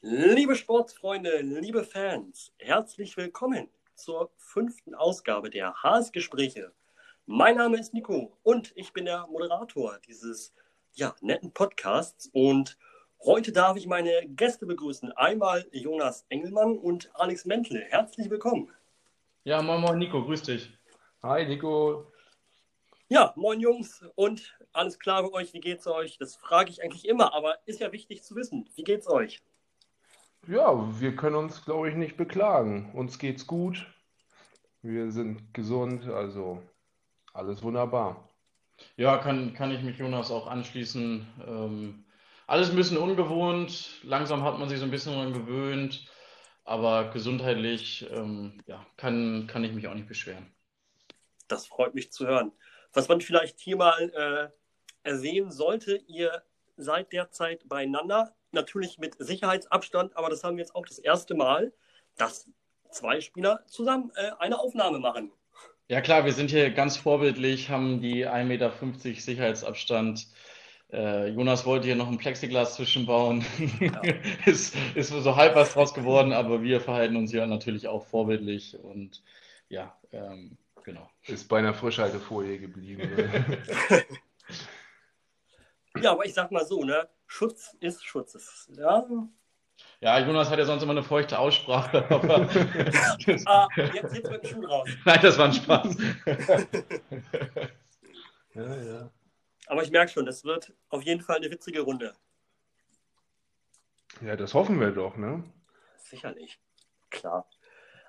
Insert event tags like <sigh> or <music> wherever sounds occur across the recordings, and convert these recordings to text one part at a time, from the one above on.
Liebe Sportsfreunde, liebe Fans, herzlich willkommen zur fünften Ausgabe der Haas-Gespräche. Mein Name ist Nico und ich bin der Moderator dieses ja, netten Podcasts. Und heute darf ich meine Gäste begrüßen. Einmal Jonas Engelmann und Alex Mentle. Herzlich willkommen. Ja, moin, moin, Nico, grüß dich. Hi, Nico. Ja, moin Jungs und alles klar bei euch, wie geht's euch? Das frage ich eigentlich immer, aber ist ja wichtig zu wissen. Wie geht's euch? Ja, wir können uns, glaube ich, nicht beklagen. Uns geht's gut. Wir sind gesund, also alles wunderbar. Ja, kann, kann ich mich Jonas auch anschließen. Ähm, alles ein bisschen ungewohnt. Langsam hat man sich so ein bisschen daran gewöhnt. Aber gesundheitlich ähm, ja, kann, kann ich mich auch nicht beschweren. Das freut mich zu hören. Was man vielleicht hier mal äh, erwähnen sollte, ihr seid derzeit beieinander natürlich mit Sicherheitsabstand, aber das haben wir jetzt auch das erste Mal, dass zwei Spieler zusammen äh, eine Aufnahme machen. Ja klar, wir sind hier ganz vorbildlich, haben die 1,50 Meter Sicherheitsabstand. Äh, Jonas wollte hier noch ein Plexiglas zwischenbauen. Ja. <laughs> ist, ist so halb was draus geworden, aber wir verhalten uns ja natürlich auch vorbildlich und ja, ähm, genau. Ist bei einer Frischhaltefolie geblieben. <laughs> ja, aber ich sag mal so, ne? Schutz ist Schutz. Ja? Ja, Jonas hat ja sonst immer eine feuchte Aussprache. <laughs> Aber ah, jetzt, jetzt wird ein Schuh raus. Nein, das war ein Spaß. <laughs> ja, ja. Aber ich merke schon, das wird auf jeden Fall eine witzige Runde. Ja, das hoffen wir doch, ne? Sicherlich. Klar.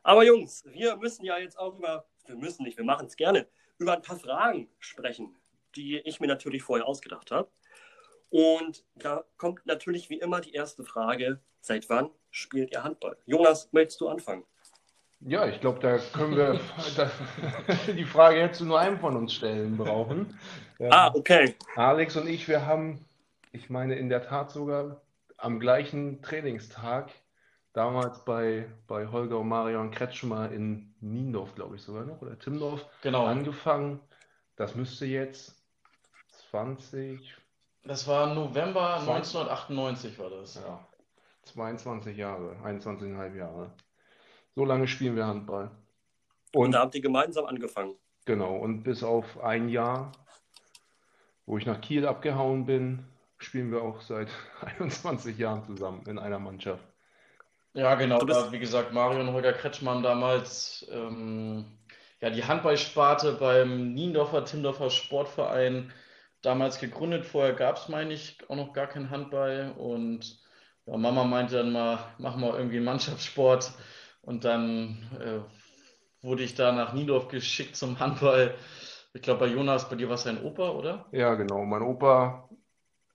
Aber Jungs, wir müssen ja jetzt auch über, wir müssen nicht, wir machen es gerne, über ein paar Fragen sprechen, die ich mir natürlich vorher ausgedacht habe. Und da kommt natürlich wie immer die erste Frage: Seit wann spielt ihr Handball? Jonas, möchtest du anfangen? Ja, ich glaube, da können wir <laughs> da, <laughs> die Frage jetzt nur einem von uns stellen brauchen. <laughs> Ah, okay. Alex und ich, wir haben, ich meine in der Tat sogar am gleichen Trainingstag, damals bei, bei Holger und Marion Kretschmer in Niendorf, glaube ich sogar noch, oder Timdorf, genau. angefangen. Das müsste jetzt 20, das war November 1998 war das. Ja. 22 Jahre, 21,5 Jahre. So lange spielen wir Handball. Und, und da habt ihr gemeinsam angefangen. Genau, und bis auf ein Jahr, wo ich nach Kiel abgehauen bin, spielen wir auch seit <laughs> 21 Jahren zusammen in einer Mannschaft. Ja, genau. Da, wie gesagt, Mario und Holger Kretschmann damals ähm, ja, die Handballsparte beim Niendorfer Timdorfer Sportverein damals gegründet. Vorher gab es, meine ich, auch noch gar keinen Handball. Und ja, Mama meinte dann mal, machen wir irgendwie einen Mannschaftssport. Und dann äh, wurde ich da nach Niendorf geschickt zum Handball. Ich glaube, bei Jonas, bei dir war es dein Opa, oder? Ja, genau. Mein Opa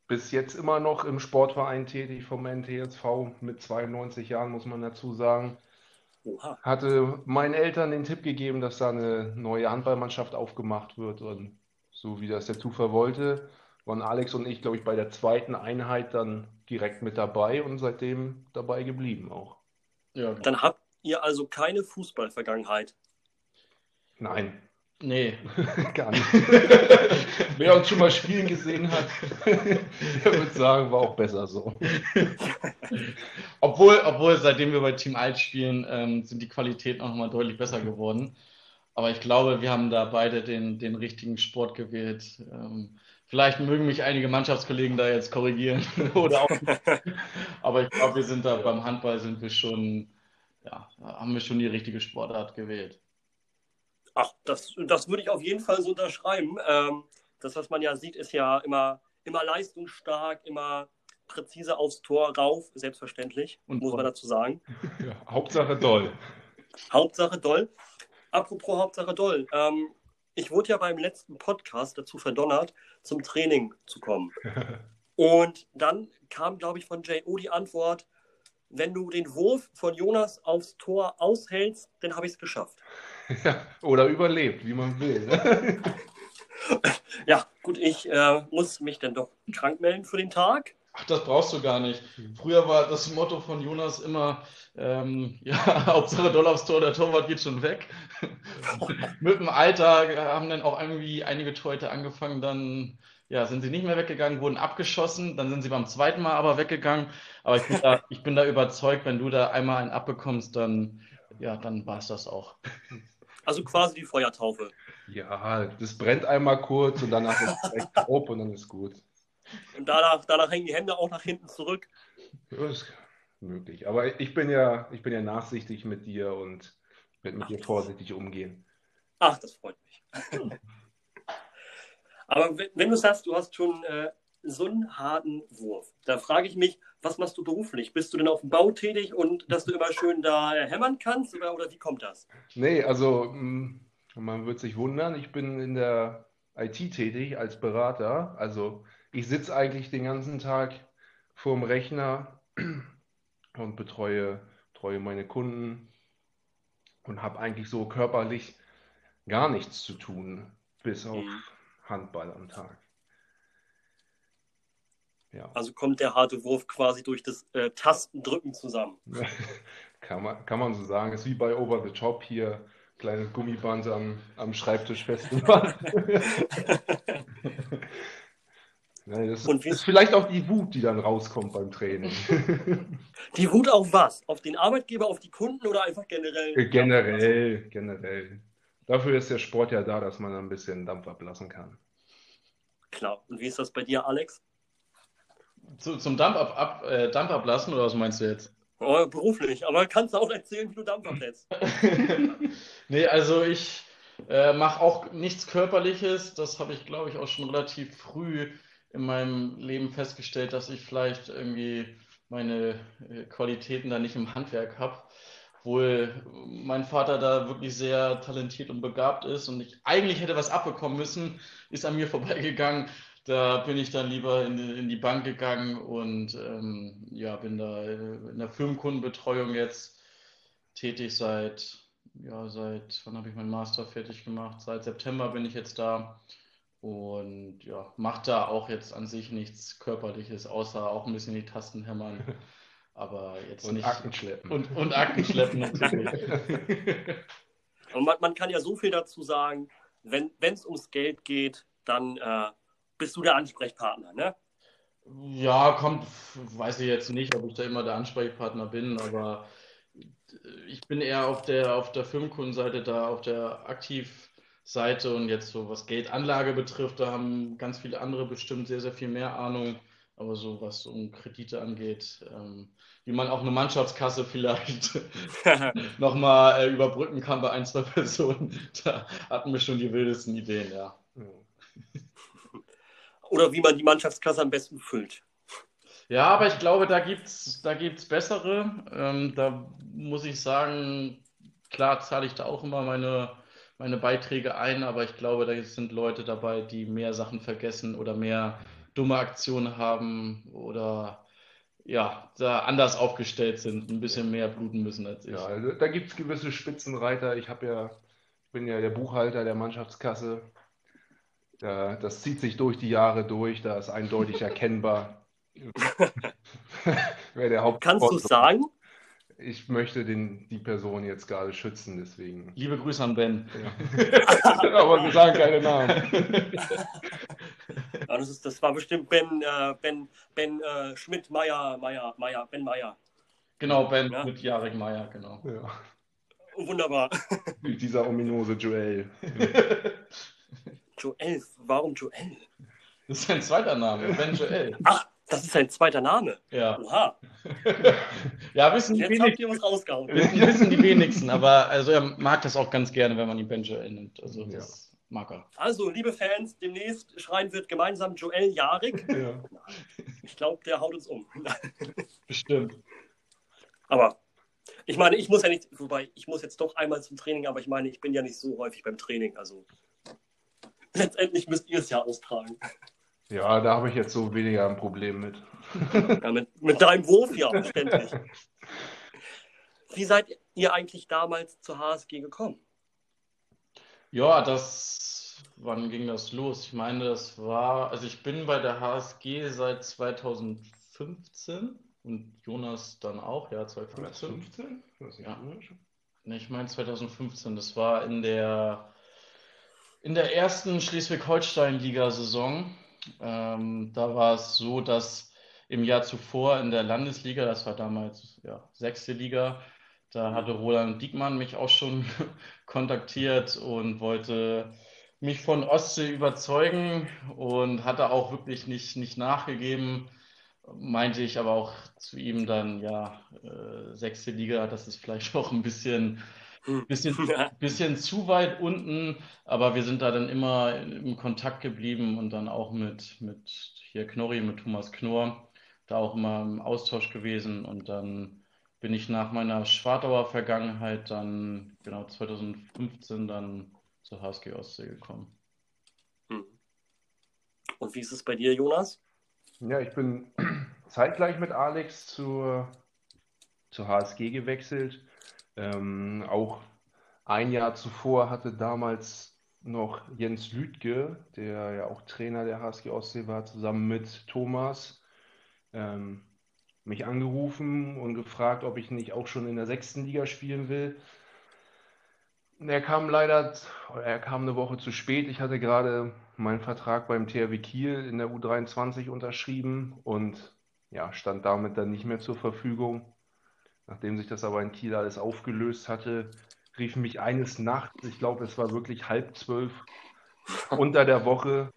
bis jetzt immer noch im Sportverein tätig vom NTSV mit 92 Jahren, muss man dazu sagen. Oha. Hatte meinen Eltern den Tipp gegeben, dass da eine neue Handballmannschaft aufgemacht wird. Und so wie das der Zufall wollte, waren Alex und ich, glaube ich, bei der zweiten Einheit dann direkt mit dabei und seitdem dabei geblieben auch. Ja, dann habt ihr also keine Fußballvergangenheit. Nein. Nee. <laughs> Gar nicht. <laughs> Wer uns schon mal spielen gesehen hat, <laughs> der würde sagen, war auch besser so. obwohl, obwohl, seitdem wir bei Team Alt spielen, ähm, sind die Qualitäten auch nochmal deutlich besser geworden. Aber ich glaube, wir haben da beide den, den richtigen Sport gewählt. Ähm, vielleicht mögen mich einige Mannschaftskollegen da jetzt korrigieren <laughs> oder auch. Aber ich glaube, wir sind da beim Handball sind wir schon, ja, haben wir schon die richtige Sportart gewählt. Ach, das, das würde ich auf jeden Fall so unterschreiben. Ähm, das, was man ja sieht, ist ja immer, immer leistungsstark, immer präzise aufs Tor rauf, selbstverständlich, Und muss man dazu sagen. <laughs> Ja, Hauptsache doll. Hauptsache doll. Apropos Hauptsache Doll. Ähm, ich wurde ja beim letzten Podcast dazu verdonnert, zum Training zu kommen. <laughs> Und dann kam, glaube ich, von J.O. die Antwort, wenn du den Wurf von Jonas aufs Tor aushältst, dann habe ich es geschafft. <laughs> Ja, oder überlebt, wie man will. Ne? <laughs> ja, gut, ich äh, muss mich dann doch krank melden für den Tag. Ach, das brauchst du gar nicht. Hm. Früher war das Motto von Jonas immer, ähm, <laughs> ja, Hauptsache Doll aufs Tor, der Torwart geht schon weg. <laughs> Mit dem Alter haben dann auch irgendwie einige Torhüter angefangen, dann ja, sind sie nicht mehr weggegangen, wurden abgeschossen, dann sind sie beim zweiten Mal aber weggegangen. Aber ich bin da, ich bin da überzeugt, wenn du da einmal einen abbekommst, dann, ja, dann war es das auch. Also quasi die Feuertaufe. Ja, das brennt einmal kurz und danach ist es echt taub <laughs> und dann ist gut. Und danach, danach hängen die Hände auch nach hinten zurück. Das ist möglich. Aber ich bin ja, ich bin ja nachsichtig mit dir und werde mit Ach, dir vorsichtig umgehen. Ach, das freut mich. <laughs> Aber wenn du sagst, du hast schon äh, so einen harten Wurf, da frage ich mich, was machst du beruflich? Bist du denn auf dem Bau tätig und dass du immer schön da hämmern kannst oder, oder wie kommt das? Nee, also mm, man wird sich wundern, ich bin in der IT tätig als Berater. Also ich sitze eigentlich den ganzen Tag vorm Rechner <clears throat> und betreue, betreue meine Kunden und habe eigentlich so körperlich gar nichts zu tun, bis auf mhm. Handball am Tag. Ja. Also kommt der harte Wurf quasi durch das äh, Tastendrücken zusammen. <laughs> kann, man, kann man so sagen. Ist wie bei Over the Top hier, kleines Gummiband am, am Schreibtisch festgemacht. <laughs> Das und ist vielleicht auch die Wut, die dann rauskommt beim Training. <laughs> Die Wut auf was? Auf den Arbeitgeber, auf die Kunden oder einfach generell? Äh, generell, generell. Dafür ist der Sport ja da, dass man ein bisschen Dampf ablassen kann. Klar. Und wie ist das bei dir, Alex? Zu, zum Dampf, ab, ab, äh, Dampf ablassen oder was meinst du jetzt? Oh, beruflich, aber kannst du auch erzählen, wie du Dampf ablässt? <laughs> nee, also ich äh, mache auch nichts Körperliches. Das habe ich, glaube ich, auch schon relativ früh in meinem Leben festgestellt, dass ich vielleicht irgendwie meine äh, Qualitäten da nicht im Handwerk habe. Obwohl mein Vater da wirklich sehr talentiert und begabt ist und ich eigentlich hätte was abbekommen müssen, ist an mir vorbeigegangen. Da bin ich dann lieber in die, in die Bank gegangen und ähm, ja, bin da in der Firmenkundenbetreuung jetzt tätig seit, ja, seit, wann habe ich meinen Master fertig gemacht? Seit September bin ich jetzt da und ja, macht da auch jetzt an sich nichts Körperliches, außer auch ein bisschen die Tasten hämmern. <laughs> Aber jetzt und nicht. Akten schleppen. Und, und Akten schleppen natürlich. <laughs> und man, man, kann ja so viel dazu sagen, wenn es ums Geld geht, dann äh, bist du der Ansprechpartner, ne? Ja, kommt, weiß ich jetzt nicht, ob ich da immer der Ansprechpartner bin, aber ich bin eher auf der, auf der Firmenkundenseite da, auf der aktiv Seite und jetzt so was Geldanlage betrifft, da haben ganz viele andere bestimmt sehr, sehr viel mehr Ahnung. Aber so was um Kredite angeht, ähm, wie man auch eine Mannschaftskasse vielleicht <laughs> nochmal äh, überbrücken kann bei ein, zwei Personen, <laughs> da hatten wir schon die wildesten Ideen, ja. Oder wie man die Mannschaftskasse am besten füllt. Ja, aber ich glaube, da gibt es da gibt's bessere. Ähm, da muss ich sagen, klar zahle ich da auch immer meine meine Beiträge ein, aber ich glaube, da sind Leute dabei, die mehr Sachen vergessen oder mehr dumme Aktionen haben oder ja, da anders aufgestellt sind, ein bisschen mehr bluten müssen als ich. Ja, also da gibt es gewisse Spitzenreiter. Ich habe ja, bin ja der Buchhalter der Mannschaftskasse. Ja, das zieht sich durch die Jahre durch, da ist eindeutig erkennbar, <laughs> wer der Haupt Kannst du sagen? ich möchte den, die Person jetzt gerade schützen, deswegen. Liebe Grüße an Ben. Ja. <laughs> Aber wir sagen keine Namen. Ja, <laughs> das, ist, das war bestimmt Ben, äh, Ben, Ben äh, Schmidt, Meier, Meier, Meier, Ben Meier. Genau, Ben ja? mit Jarek Meier, genau. Ja. Wunderbar. Dieser ominose Joel. Joel, warum Joel? Das ist sein zweiter Name, Ben Joel. Ach, <laughs> das ist sein zweiter Name. Ja. Oha. <laughs> ja, wissen Jetzt die wenigsten. was rausgehauen. <laughs> Wissen, wissen die wenigsten, aber also er mag das auch ganz gerne, wenn man ihn Ben Joel nennt. Also das ja. mag er. Also, liebe Fans, demnächst schreien wird gemeinsam Joel Jarik. Ja. Ich glaube, der haut uns um. Bestimmt. Aber ich meine, ich muss ja nicht, wobei ich muss jetzt doch einmal zum Training, aber ich meine, ich bin ja nicht so häufig beim Training. Also letztendlich müsst ihr es ja austragen. Ja, da habe ich jetzt so weniger ein Problem mit. Ja, mit, mit deinem Wurf ja, ständig. Wie seid ihr eigentlich damals zur HSG gekommen? Ja, das, wann ging das los? Ich meine, das war, also ich bin bei der HSG seit 2005 2015 und Jonas dann auch, ja, 2015. 2015? Das ja. Ich meine 2015, das war in der, in der ersten Schleswig-Holstein-Liga-Saison. Ähm, da war es so, dass im Jahr zuvor in der Landesliga, das war damals ja, sechste Liga, da hatte Roland Diekmann mich auch schon <laughs> kontaktiert und wollte mich von Ostsee überzeugen und hatte auch wirklich nicht, nicht nachgegeben. Meinte ich aber auch zu ihm dann, ja, äh, sechste Liga, das ist vielleicht <laughs> auch ein bisschen. Bisschen, <laughs> bisschen zu weit unten, aber wir sind da dann immer im Kontakt geblieben und dann auch mit, mit hier Knorri, mit Thomas Knorr, da auch immer im Austausch gewesen und dann bin ich nach meiner Schwartauer Vergangenheit dann, genau 2015 dann zur HSG Ostsee gekommen. Hm. Und wie ist es bei dir, Jonas? Ja, ich bin <clears throat> zeitgleich mit Alex zur, zur HSG gewechselt. Ähm, auch ein Jahr zuvor hatte damals noch Jens Lüdke, der ja auch Trainer der HSG Ostsee war, zusammen mit Thomas, ähm, mich angerufen und gefragt, ob ich nicht auch schon in der sechsten Liga spielen will. Er kam leider, er kam eine Woche zu spät. Ich hatte gerade meinen Vertrag beim THW Kiel in der U23 unterschrieben und ja, stand damit dann nicht mehr zur Verfügung. Nachdem sich das aber in Kiel alles aufgelöst hatte, rief mich eines Nachts, ich glaube, es war wirklich halb zwölf, <laughs> unter der Woche,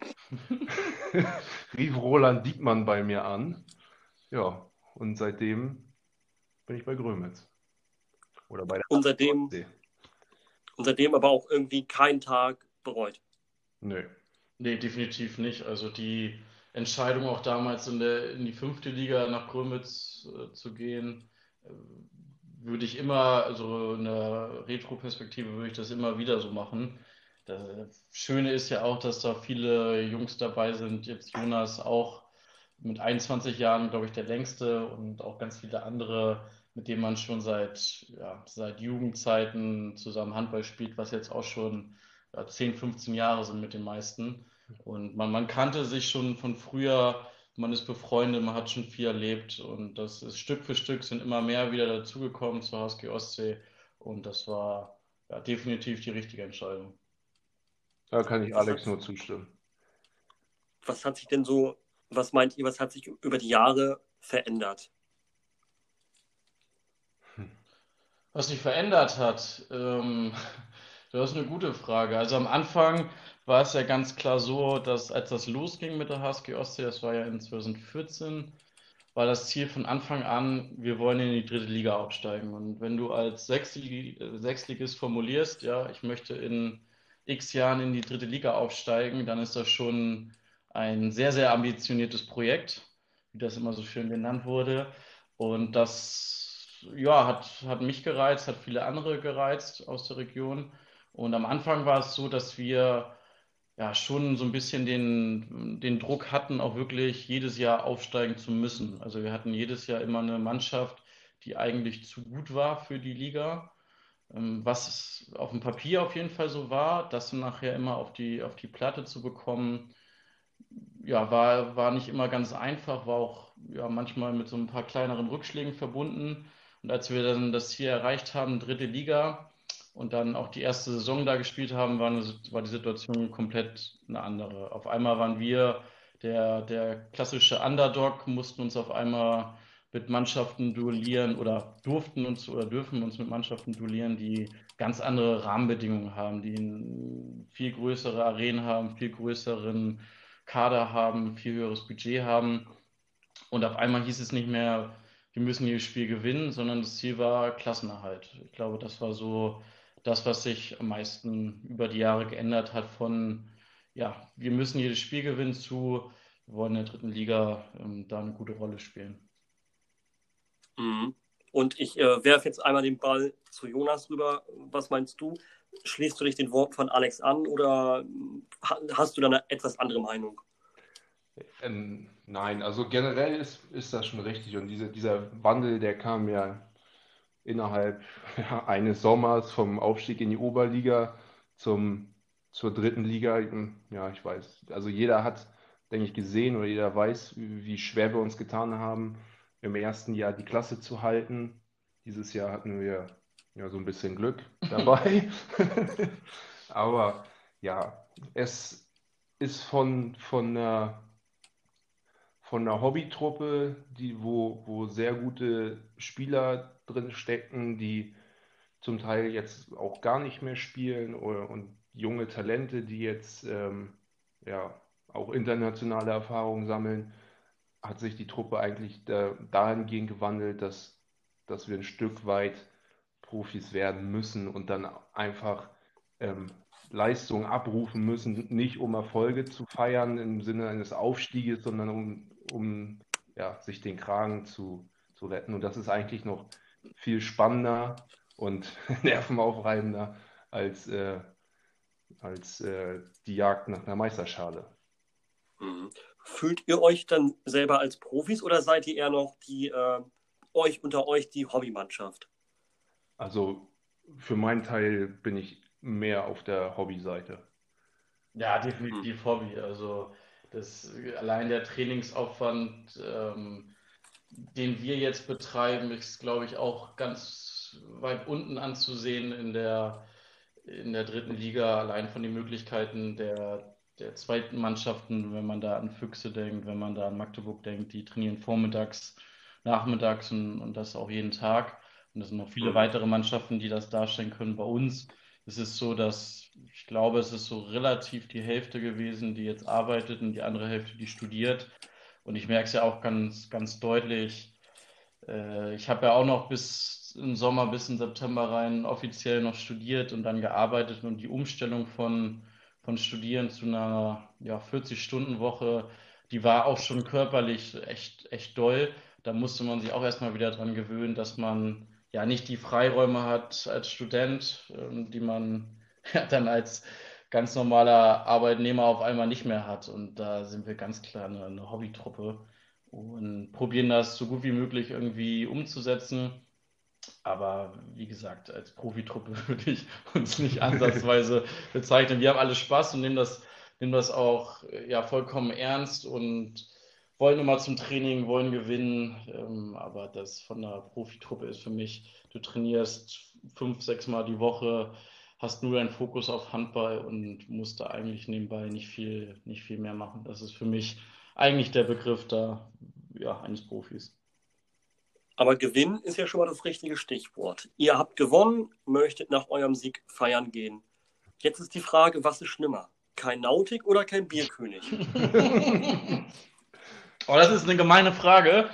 <laughs> rief Roland Diekmann bei mir an. Ja, und seitdem bin ich bei Grömitz. Oder bei der und seitdem, und seitdem aber auch irgendwie keinen Tag bereut. Nö. Nee, definitiv nicht. Also die Entscheidung auch damals in, der, in die fünfte Liga nach Grömitz äh, zu gehen, äh, würde ich immer, in der Retro-Perspektive würde ich das immer wieder so machen. Das Schöne ist ja auch, dass da viele Jungs dabei sind, jetzt Jonas auch mit 21 Jahren, glaube ich, der längste und auch ganz viele andere mit dem man schon seit, ja, seit Jugendzeiten zusammen Handball spielt, was jetzt auch schon ja, 10, 15 Jahre sind mit den meisten. Und man, man kannte sich schon von früher, man ist befreundet, man hat schon viel erlebt und das ist Stück für Stück sind immer mehr wieder dazugekommen zur HSG Ostsee und das war ja, definitiv die richtige Entscheidung. Da kann ich Alex nur zustimmen. Was hat sich denn so, was meint ihr, was hat sich über die Jahre verändert? Was sich verändert hat, ähm, <laughs> das ist eine gute Frage. Also am Anfang war es ja ganz klar so, dass als das losging mit der HSG Ostsee, das war ja in 2014, war das Ziel von Anfang an, wir wollen in die dritte Liga aufsteigen. Und wenn du als Sechsligist formulierst, ja, ich möchte in x Jahren in die dritte Liga aufsteigen, dann ist das schon ein sehr, sehr ambitioniertes Projekt, wie das immer so schön genannt wurde. Und das ja, hat, hat mich gereizt, hat viele andere gereizt aus der Region. Und am Anfang war es so, dass wir ja schon so ein bisschen den, den Druck hatten, auch wirklich jedes Jahr aufsteigen zu müssen. Also wir hatten jedes Jahr immer eine Mannschaft, die eigentlich zu gut war für die Liga. Ähm, was auf dem Papier auf jeden Fall so war, das nachher immer auf die, auf die Platte zu bekommen, ja, war, war nicht immer ganz einfach, war auch ja, manchmal mit so ein paar kleineren Rückschlägen verbunden. Und als wir dann das Ziel erreicht haben, dritte Liga und dann auch die erste Saison da gespielt haben, war, eine, war die Situation komplett eine andere. Auf einmal waren wir der, der klassische Underdog, mussten uns auf einmal mit Mannschaften duellieren oder durften uns oder dürfen uns mit Mannschaften duellieren, die ganz andere Rahmenbedingungen haben, die viel größere Arenen haben, viel größeren Kader haben, viel höheres Budget haben. Und auf einmal hieß es nicht mehr, wir müssen jedes Spiel gewinnen, sondern das Ziel war Klassenerhalt. Ich glaube, das war so das, was sich am meisten über die Jahre geändert hat von, ja, wir müssen jedes Spiel gewinnen zu, wir wollen in der dritten Liga ähm, da eine gute Rolle spielen. Mhm. Und ich äh, werfe jetzt einmal den Ball zu Jonas rüber. Was meinst du? Schließt du dich den Worten von Alex an oder hast du da eine etwas andere Meinung? Ähm, nein, also generell ist, ist das schon richtig. Und diese, dieser Wandel, der kam ja innerhalb <laughs> ja, eines Sommers vom Aufstieg in die Oberliga zum, zur dritten Liga. Ja, ich weiß. Also jeder hat denke ich, gesehen oder jeder weiß, wie schwer wir uns getan haben, im ersten Jahr die Klasse zu halten. Dieses Jahr hatten wir ja so ein bisschen Glück <laughs> dabei. <laughs> Aber ja, es ist von, von einer, von einer Hobbytruppe, die, wo, wo sehr gute Spieler drin stecken, die zum Teil jetzt auch gar nicht mehr spielen oder, und junge Talente, die jetzt ähm, ja, auch internationale Erfahrungen sammeln, hat sich die Truppe eigentlich da, dahingehend gewandelt, dass, dass wir ein Stück weit Profis werden müssen und dann einfach ähm, Leistungen abrufen müssen, nicht um Erfolge zu feiern im Sinne eines Aufstieges, sondern um, um ja, sich den Kragen zu, zu retten. Und das ist eigentlich noch viel spannender und <laughs> nervenaufreibender als, äh, als äh, die Jagd nach einer Meisterschale. Mhm. Fühlt ihr euch dann selber als Profis oder seid ihr eher noch die äh, euch unter euch die Hobbymannschaft? Also für meinen Teil bin ich mehr auf der Hobbyseite. Ja, definitiv Hobby. Also das allein der Trainingsaufwand, ähm, den wir jetzt betreiben, ist, glaube ich, auch ganz weit unten anzusehen in der, in der dritten Liga, allein von den Möglichkeiten der, der zweiten Mannschaften, wenn man da an Füchse denkt, wenn man da an Magdeburg denkt, die trainieren vormittags, nachmittags und, und das auch jeden Tag. Und es sind noch viele mhm. weitere Mannschaften, die das darstellen können. Bei uns ist es so, dass ich glaube, es ist so relativ die Hälfte gewesen, die jetzt arbeitet und die andere Hälfte, die studiert. Und ich merke es ja auch ganz, ganz deutlich. Äh, ich habe ja auch noch bis im Sommer, bis in September rein offiziell noch studiert und dann gearbeitet und die Umstellung von von Studieren zu einer ja, 40-Stunden-Woche, die war auch schon körperlich echt, echt doll. Da musste man sich auch erstmal wieder dran gewöhnen, dass man ja nicht die Freiräume hat als Student, ähm, die man <laughs> ja, dann als ganz normaler Arbeitnehmer auf einmal nicht mehr hat. Und da sind wir ganz klar eine, eine Hobbytruppe und probieren das so gut wie möglich irgendwie umzusetzen. Aber wie gesagt, als Profitruppe <laughs> würde ich uns nicht ansatzweise bezeichnen. Wir haben alle Spaß und nehmen das, nehmen das auch ja, vollkommen ernst und wollen immer zum Training, wollen gewinnen. Ähm, aber das von der Profitruppe ist für mich, du trainierst fünf, sechs Mal die Woche, hast nur deinen Fokus auf Handball und musst da eigentlich nebenbei nicht viel, nicht viel mehr machen. Das ist für mich eigentlich der Begriff da, ja, eines Profis. Aber Gewinn ist ja schon mal das richtige Stichwort. Ihr habt gewonnen, möchtet nach eurem Sieg feiern gehen. Jetzt ist die Frage, was ist schlimmer? Kein Nautik oder kein Bierkönig? <laughs> oh, das ist eine gemeine Frage.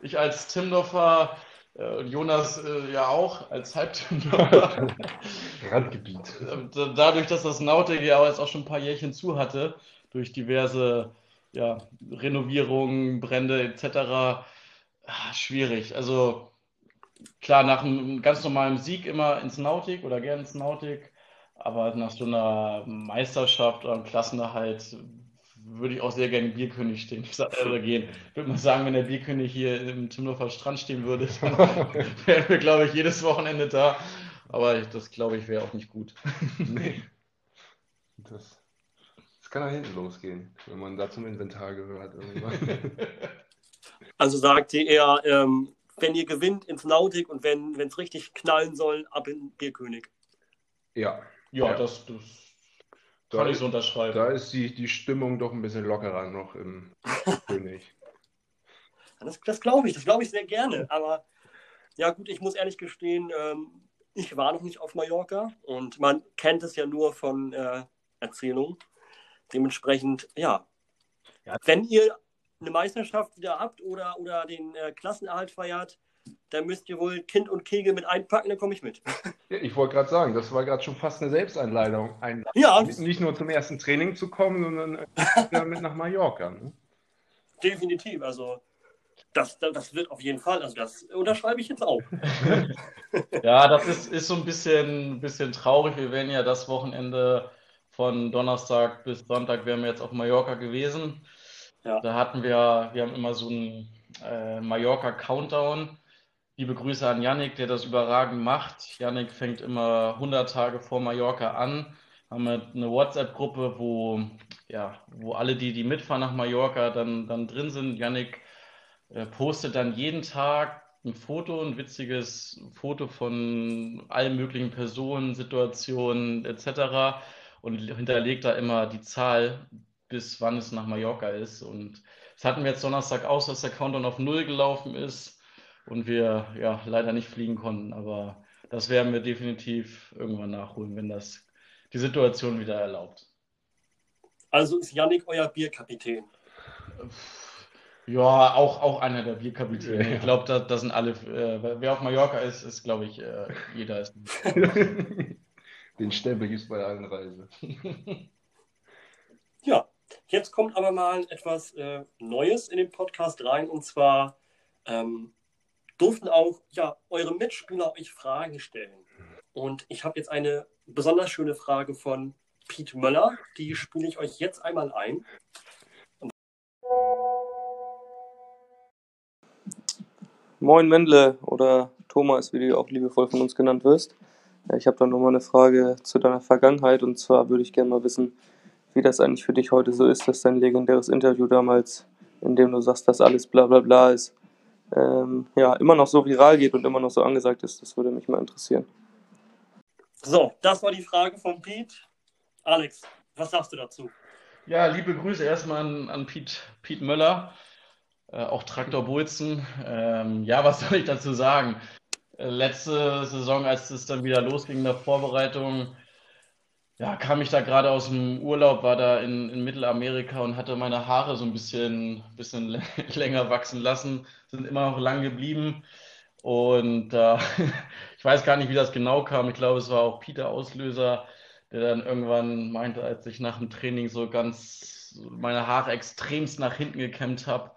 Ich als Timdorfer äh, und Jonas äh, ja auch als Halbtimdorfer. <laughs> Randgebiet. Äh, dadurch, dass das Nautik ja jetzt auch schon ein paar Jährchen zu hatte, durch diverse ja, Renovierungen, Brände etc., Ah, schwierig. Also klar, nach einem ganz normalen Sieg immer ins Nautik oder gerne ins Nautik, aber nach so einer Meisterschaft oder einem Klassenerhalt würde ich auch sehr gerne Bierkönig stehen <laughs> oder gehen. Ich würde mal sagen, wenn der Bierkönig hier im Timnofer Strand stehen würde, <laughs> dann wären wir, glaube ich, jedes Wochenende da. Aber das, glaube ich, wäre auch nicht gut. <laughs> nee. Das, das kann nach hinten losgehen, wenn man da zum Inventar gehört. Also sagt ihr eher, ähm, wenn ihr gewinnt ins Nautik und wenn es richtig knallen soll, ab in Bierkönig. Ja. Ja, ja. das, das kann da ich so unterschreiben. Da ist die, die Stimmung doch ein bisschen lockerer noch im <laughs> König. Das, das glaube ich, das glaube ich sehr gerne. Aber ja gut, ich muss ehrlich gestehen, ähm, ich war noch nicht auf Mallorca und man kennt es ja nur von äh, Erzählungen. Dementsprechend, ja. ja. Wenn ihr eine Meisterschaft wieder habt oder, oder den äh, Klassenerhalt feiert, dann müsst ihr wohl Kind und Kegel mit einpacken, dann komme ich mit. <laughs> Ja, ich wollte gerade sagen, das war gerade schon fast eine Selbsteinleitung. Ein, ja. Nicht nur zum ersten Training zu kommen, sondern äh, <laughs> mit nach Mallorca. Ne? Definitiv, also das, das wird auf jeden Fall, also das unterschreibe ich jetzt auch. <laughs> ja, das ist, ist so ein bisschen, bisschen traurig. Wir wären ja das Wochenende von Donnerstag bis Sonntag wären wir jetzt auf Mallorca gewesen. Ja. Da hatten wir, wir haben immer so einen äh, Mallorca-Countdown. Liebe Grüße an Yannick, der das überragend macht. Yannick fängt immer 100 Tage vor Mallorca an. Haben wir eine WhatsApp-Gruppe, wo ja, wo alle, die, die mitfahren nach Mallorca, dann, dann drin sind. Yannick äh, postet dann jeden Tag ein Foto, ein witziges Foto von allen möglichen Personen, Situationen etc. und hinterlegt da immer die Zahl, bis wann es nach Mallorca ist. Und das hatten wir jetzt Donnerstag aus, dass der Countdown auf Null gelaufen ist und wir ja leider nicht fliegen konnten. Aber das werden wir definitiv irgendwann nachholen, wenn das die Situation wieder erlaubt. Also ist Yannick euer Bierkapitän? Ja, auch, auch einer der Bierkapitäne. Ich glaube, da, da sind alle. Äh, wer auf Mallorca ist, ist, glaube ich, äh, jeder ist. <laughs> Den Stempel gibt es bei der Einreise. <laughs> ja, jetzt kommt aber mal etwas äh, Neues in den Podcast rein und zwar ähm, durften auch ja, eure Mitspieler euch Fragen stellen. Und ich habe jetzt eine besonders schöne Frage von Pete Möller. Die spiele ich euch jetzt einmal ein. Moin Mendle oder Thomas, wie du auch liebevoll von uns genannt wirst. Ich habe da nochmal eine Frage zu deiner Vergangenheit und zwar würde ich gerne mal wissen, wie das eigentlich für dich heute so ist, dass dein legendäres Interview damals, in dem du sagst, dass alles bla bla bla ist, ähm, ja, immer noch so viral geht und immer noch so angesagt ist. Das würde mich mal interessieren. So, das war die Frage von Pete. Alex, was sagst du dazu? Ja, liebe Grüße erstmal an, an Pete, Pete Möller, äh, auch Traktor Bulzen. Ähm, ja, was soll ich dazu sagen? Äh, letzte Saison, als es dann wieder losging in der Vorbereitung, ja, kam ich da gerade aus dem Urlaub, war da in, in Mittelamerika und hatte meine Haare so ein bisschen, bisschen <laughs> länger wachsen lassen, sind immer noch lang geblieben. Und äh, <laughs> ich weiß gar nicht, wie das genau kam. Ich glaube, es war auch Peter Auslöser, der dann irgendwann meinte, als ich nach dem Training so ganz meine Haare extremst nach hinten gekämmt habe,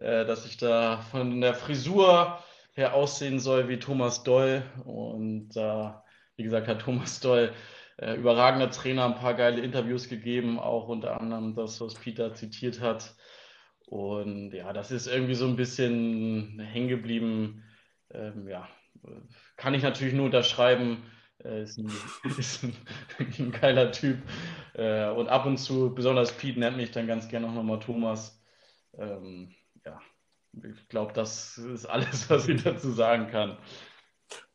äh, dass ich da von der Frisur her aussehen soll wie Thomas Doll. Und äh, wie gesagt, hat Thomas Doll äh, überragender Trainer, ein paar geile Interviews gegeben, auch unter anderem das, was Peter zitiert hat. Und ja, das ist irgendwie so ein bisschen hängen geblieben. Ähm, ja, kann ich natürlich nur unterschreiben. Äh, ist, ein, <laughs> ist ein, ein, geiler Typ. Äh, und ab und zu, besonders Pete nennt mich dann ganz gerne auch nochmal Thomas. Ähm, ja, ich glaube, das ist alles, was ich dazu sagen kann.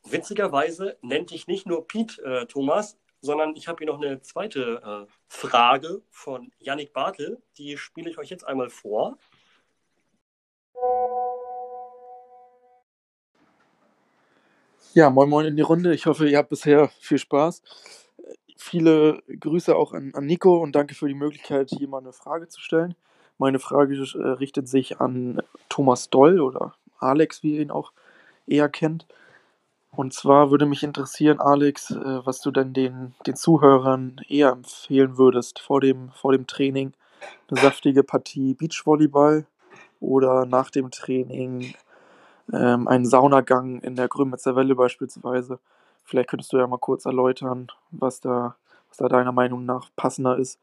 Witzigerweise nennt dich nicht nur Pete äh, Thomas, sondern ich habe hier noch eine zweite äh, Frage von Yannick Bartel. Die spiele ich euch jetzt einmal vor. Ja, moin moin in die Runde. Ich hoffe, ihr habt bisher viel Spaß. Viele Grüße auch an, an Nico und danke für die Möglichkeit, hier mal eine Frage zu stellen. Meine Frage äh, richtet sich an Thomas Doll oder Alex, wie ihr ihn auch eher kennt. Und zwar würde mich interessieren, Alex, äh, was du denn den, den Zuhörern eher empfehlen würdest vor dem, vor dem Training. Eine saftige Partie Beachvolleyball oder nach dem Training ähm, einen Saunagang in der Grömitzer Welle beispielsweise. Vielleicht könntest du ja mal kurz erläutern, was da, was da deiner Meinung nach passender ist.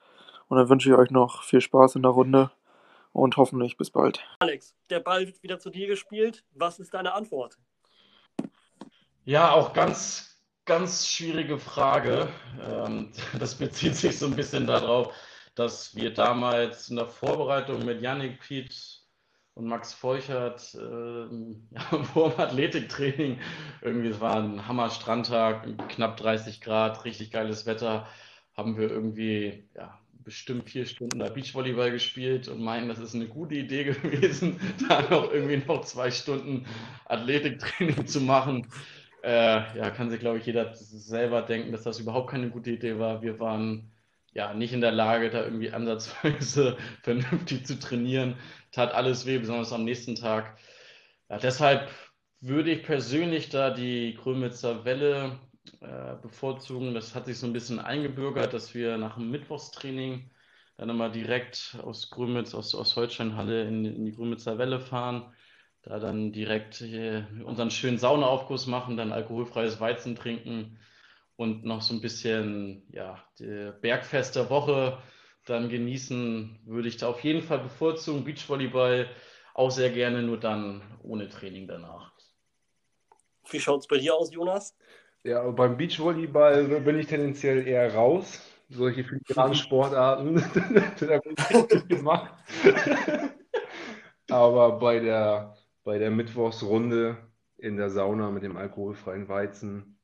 Und dann wünsche ich euch noch viel Spaß in der Runde und hoffentlich bis bald. Alex, der Ball wird wieder zu dir gespielt. Was ist deine Antwort? Ja, auch ganz, ganz schwierige Frage. Ähm, <laughs> das bezieht sich so ein bisschen darauf, dass wir damals in der Vorbereitung mit Yannick Piet und Max Feuchert äh, <laughs> ja, vor dem Athletiktraining, irgendwie, es war ein Hammer-Strandtag, knapp 30 Grad, richtig geiles Wetter, haben wir irgendwie ja, bestimmt vier Stunden da Beachvolleyball gespielt und meinen, das ist eine gute Idee <laughs> gewesen, da noch irgendwie noch zwei Stunden Athletiktraining zu machen. Äh, ja, kann sich, glaube ich, jeder selber denken, dass das überhaupt keine gute Idee war. Wir waren ja nicht in der Lage, da irgendwie ansatzweise <laughs> vernünftig zu trainieren. Tat alles weh, besonders am nächsten Tag. Ja, deshalb würde ich persönlich da die Grömitzer Welle äh, bevorzugen. Das hat sich so ein bisschen eingebürgert, dass wir nach dem Mittwochstraining dann immer direkt aus Grömitz, aus, aus Holsteinhalle in, in die Grömitzer Welle fahren da dann direkt unseren schönen Saunaaufguss machen, dann alkoholfreies Weizen trinken und noch so ein bisschen ja, die Bergfest der Woche dann genießen, würde ich da auf jeden Fall bevorzugen. Beachvolleyball auch sehr gerne, nur dann ohne Training danach. Wie schaut es bei dir aus, Jonas? Ja, beim Beachvolleyball bin ich tendenziell eher raus. solche filigranen Sportarten <laughs> gemacht. <laughs> Aber bei der, bei der Mittwochsrunde in der Sauna mit dem alkoholfreien Weizen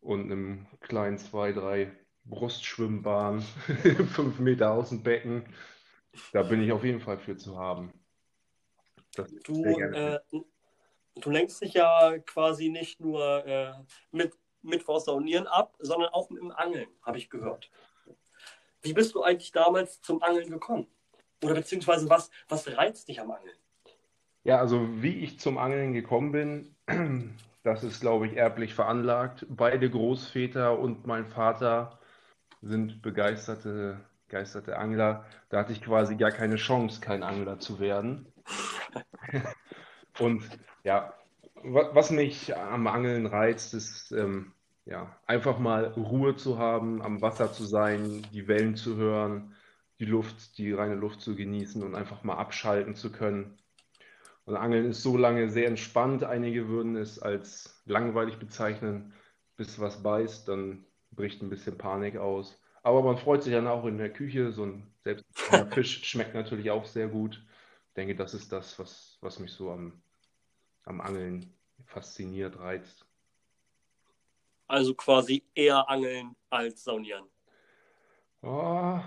und einem kleinen zwei, drei Brustschwimmbahn, <laughs> fünf Meter aus dem Becken, da bin ich auf jeden Fall für zu haben. Du, äh, du lenkst dich ja quasi nicht nur äh, mit Mittwochsaunieren ab, sondern auch im Angeln, habe ich gehört. Wie bist du eigentlich damals zum Angeln gekommen? Oder beziehungsweise was, was reizt dich am Angeln? Ja, also wie ich zum Angeln gekommen bin, <clears throat> das ist, glaube ich, erblich veranlagt. Beide Großväter und mein Vater sind begeisterte, begeisterte Angler. Da hatte ich quasi gar keine Chance, kein Angler zu werden. <laughs> und ja, was mich am Angeln reizt, ist ähm, ja, einfach mal Ruhe zu haben, am Wasser zu sein, die Wellen zu hören, die Luft, die reine Luft zu genießen und einfach mal abschalten zu können. Und Angeln ist so lange sehr entspannt. Einige würden es als langweilig bezeichnen, bis was beißt, dann bricht ein bisschen Panik aus. Aber man freut sich dann auch in der Küche. So ein selbst <laughs> Fisch schmeckt natürlich auch sehr gut. Ich denke, das ist das, was, was mich so am, am Angeln fasziniert, reizt. Also quasi eher angeln als saunieren. Oh,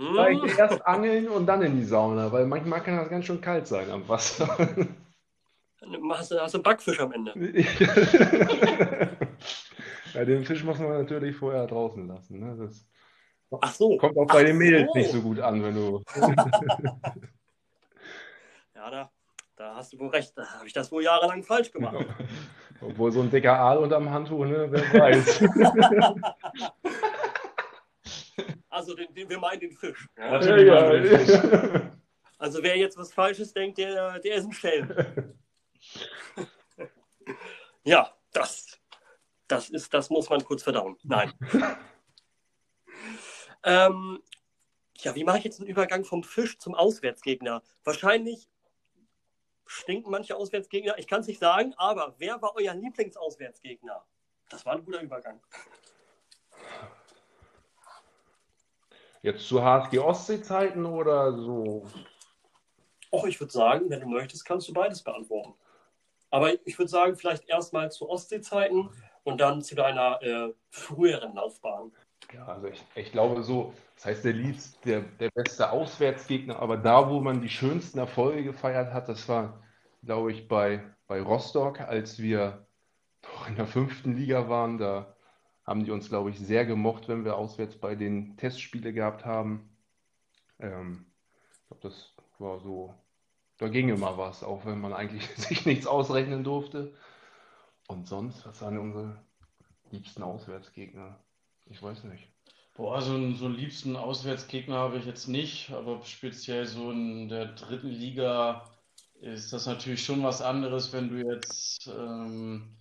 hm? vielleicht erst angeln und dann in die Sauna, weil manchmal kann das ganz schön kalt sein am Wasser. Hast du, hast du Backfisch am Ende? <laughs> ja, den Fisch muss man natürlich vorher draußen lassen. Ne? Das Ach so. Kommt auch bei Ach den Mädels so. nicht so gut an, wenn du. <laughs> ja, da, da hast du wohl recht. Da habe ich das wohl jahrelang falsch gemacht. <laughs> Obwohl so ein dicker Aal unterm Handtuch, ne? Wer weiß. Also den, den, wir meinen den Fisch. Ja, ja, ja. Also wer jetzt was Falsches denkt, der, der ist ein Schelm. ja, das, das ist, das muss man kurz verdauen. Nein. <laughs> ähm, ja, wie mache ich jetzt einen Übergang vom Fisch zum Auswärtsgegner? Wahrscheinlich stinken manche Auswärtsgegner. Ich kann es nicht sagen, aber wer war euer Lieblingsauswärtsgegner? Das war ein guter Übergang. Jetzt zu HSG Ostsee-Zeiten oder so? Och, ich würde sagen, wenn du möchtest, kannst du beides beantworten. Aber ich würde sagen, vielleicht erstmal zu Ostsee-Zeiten und dann zu deiner äh, früheren Laufbahn. Ja, also ich, ich glaube so, das heißt, der liebst der, der beste Auswärtsgegner, aber da, wo man die schönsten Erfolge gefeiert hat, das war, glaube ich, bei, bei Rostock, als wir noch in der fünften Liga waren. Da haben die uns, glaube ich, sehr gemocht, wenn wir auswärts bei den Testspiele gehabt haben. Ähm, ich glaube, das war so, da ging immer was, auch wenn man eigentlich <laughs> sich nichts ausrechnen durfte. Und sonst, was waren unsere liebsten Auswärtsgegner? Ich weiß nicht. Boah, so einen, so einen liebsten Auswärtsgegner habe ich jetzt nicht, aber speziell so in der dritten Liga ist das natürlich schon was anderes, wenn du jetzt ähm,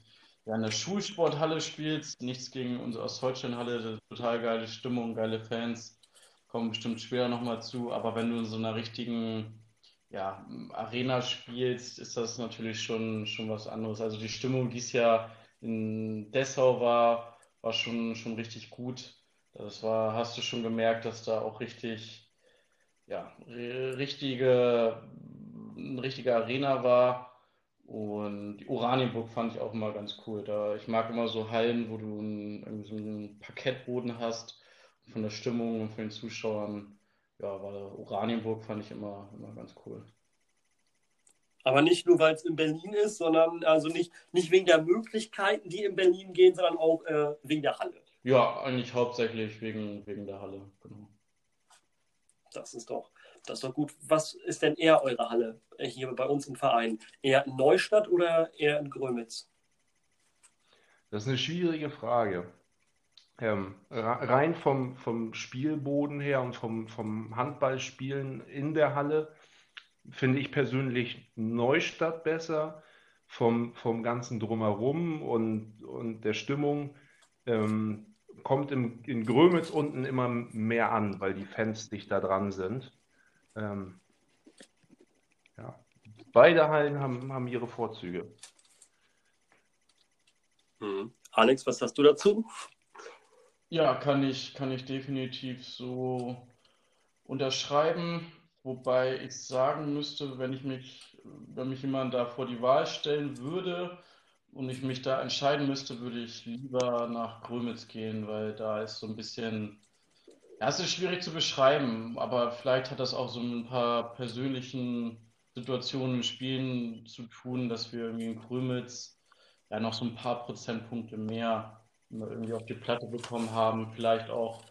ja, in der Schulsporthalle spielst. Nichts gegen unsere Ostdeutschlandhalle, total geile Stimmung, geile Fans, kommen bestimmt später nochmal zu. Aber wenn du in so einer richtigen ja, Arena spielst, ist das natürlich schon, schon was anderes. Also die Stimmung, die es ja in Dessau war, war schon, schon richtig gut. Das war, hast du schon gemerkt, dass da auch richtig, ja, richtige, eine richtige Arena war. Und die Oranienburg fand ich auch immer ganz cool. Da, ich mag immer so Hallen, wo du einen, so einen Parkettboden hast. Von der Stimmung und von den Zuschauern, ja, war Oranienburg fand ich immer, immer ganz cool. Aber nicht nur, weil es in Berlin ist, sondern also nicht, nicht wegen der Möglichkeiten, die in Berlin gehen, sondern auch äh, wegen der Halle. Ja, eigentlich hauptsächlich wegen, wegen der Halle, genau. Das ist doch, das ist gut. Was ist denn eher eure Halle hier bei uns im Verein? Eher in Neustadt oder eher in Grömitz? Das ist eine schwierige Frage. Ähm, rein vom, vom Spielboden her und vom, vom Handballspielen in der Halle finde ich persönlich Neustadt besser, vom, vom ganzen Drumherum und, und der Stimmung. Ähm, kommt im, in Grömitz unten immer mehr an, weil die Fans dicht da dran sind. Ähm, ja. Beide Hallen haben, haben ihre Vorzüge. Hm. Alex, was hast du dazu? Ja, kann ich, kann ich definitiv so unterschreiben. Wobei ich sagen müsste, wenn ich mich, wenn mich jemand da vor die Wahl stellen würde und ich mich da entscheiden müsste, würde ich lieber nach Grömitz gehen, weil da ist so ein bisschen, ja, es ist schwierig zu beschreiben, aber vielleicht hat das auch so ein paar persönlichen Situationen in Spielen zu tun, dass wir irgendwie in Grömitz ja noch so ein paar Prozentpunkte mehr irgendwie auf die Platte bekommen haben, vielleicht auch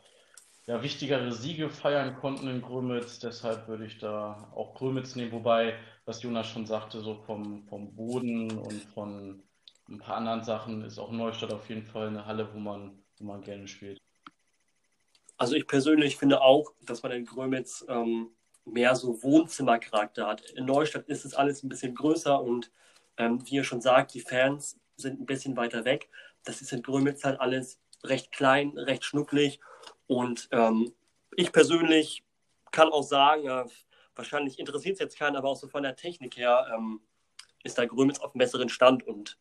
ja, wichtigere Siege feiern konnten in Grömitz. Deshalb würde ich da auch Grömitz nehmen. Wobei, was Jonas schon sagte, so vom, vom Boden und von ein paar anderen Sachen ist auch Neustadt auf jeden Fall eine Halle, wo man, wo man gerne spielt. Also ich persönlich finde auch, dass man in Grömitz ähm, mehr so Wohnzimmercharakter hat. In Neustadt ist es alles ein bisschen größer und ähm, wie ihr schon sagt, die Fans sind ein bisschen weiter weg. Das ist in Grömitz halt alles recht klein, recht schnucklig und ähm, ich persönlich kann auch sagen, äh, wahrscheinlich interessiert es jetzt keinen, aber auch so von der Technik her ähm, ist da Grömitz auf einem besseren Stand. Und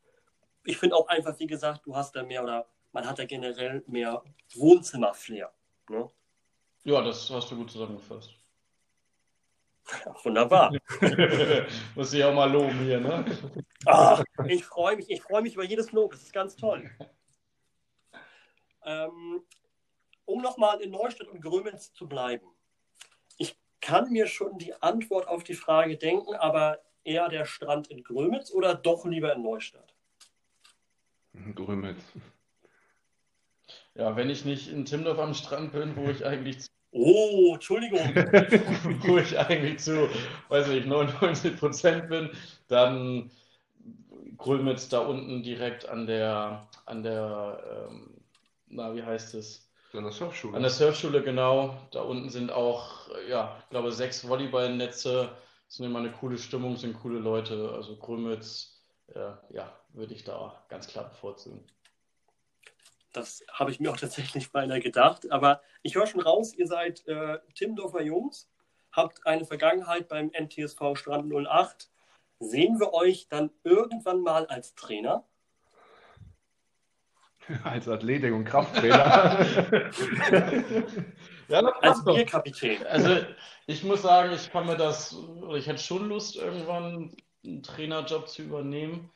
ich finde auch einfach, wie gesagt, du hast da mehr oder man hat da generell mehr Wohnzimmer-Flair. Ne? Ja, das hast du gut zusammengefasst. Ja, wunderbar. <laughs> Muss ich auch mal loben hier, ne? Ach, ich freue mich, ich freue mich über jedes Lob, das ist ganz toll. Ähm, um nochmal in Neustadt und Grömitz zu bleiben. Ich kann mir schon die Antwort auf die Frage denken, aber eher der Strand in Grömitz oder doch lieber in Neustadt? Grömitz. Ja, wenn ich nicht in Timdorf am Strand bin, wo ich eigentlich zu, Oh, Entschuldigung. <laughs> wo ich eigentlich zu, weiß nicht, 99 Prozent bin, dann Grömitz da unten direkt an der, an der, ähm, na, wie heißt es? An der Surfschule. An der Surfschule, genau. Da unten sind auch, ja, ich glaube, sechs Volleyballnetze. Es ist immer eine coole Stimmung, sind coole Leute. Also Grömitz, äh, ja, würde ich da ganz klar bevorzugen. Das habe ich mir auch <laughs> tatsächlich beinahe gedacht. Aber ich höre schon raus, ihr seid äh, Timdorfer Jungs, habt eine Vergangenheit beim NTSV Strand 08. Sehen wir euch dann irgendwann mal als Trainer? <laughs> Als Athletik- und Krafttrainer. <laughs> ja, Als Bierkapitän. Also ich muss sagen, ich kann mir das, oder ich hätte schon Lust, irgendwann einen Trainerjob zu übernehmen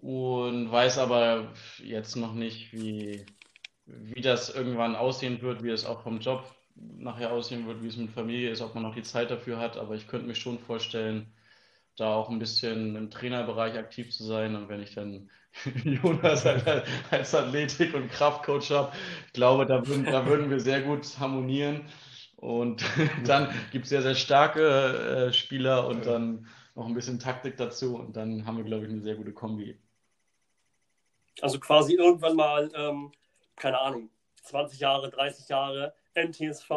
und weiß aber jetzt noch nicht, wie, wie das irgendwann aussehen wird, wie es auch vom Job nachher aussehen wird, wie es mit Familie ist, ob man noch die Zeit dafür hat. Aber ich könnte mich schon vorstellen, da auch ein bisschen im Trainerbereich aktiv zu sein. Und wenn ich dann <laughs> Jonas als Athletik- und Kraftcoach habe, ich glaube, da würden, da würden wir sehr gut harmonieren. Und <laughs> dann gibt es sehr, sehr starke äh, Spieler und dann noch ein bisschen Taktik dazu. Und dann haben wir, glaube ich, eine sehr gute Kombi. Also quasi irgendwann mal, ähm, keine Ahnung, 20 Jahre, 30 Jahre NTSV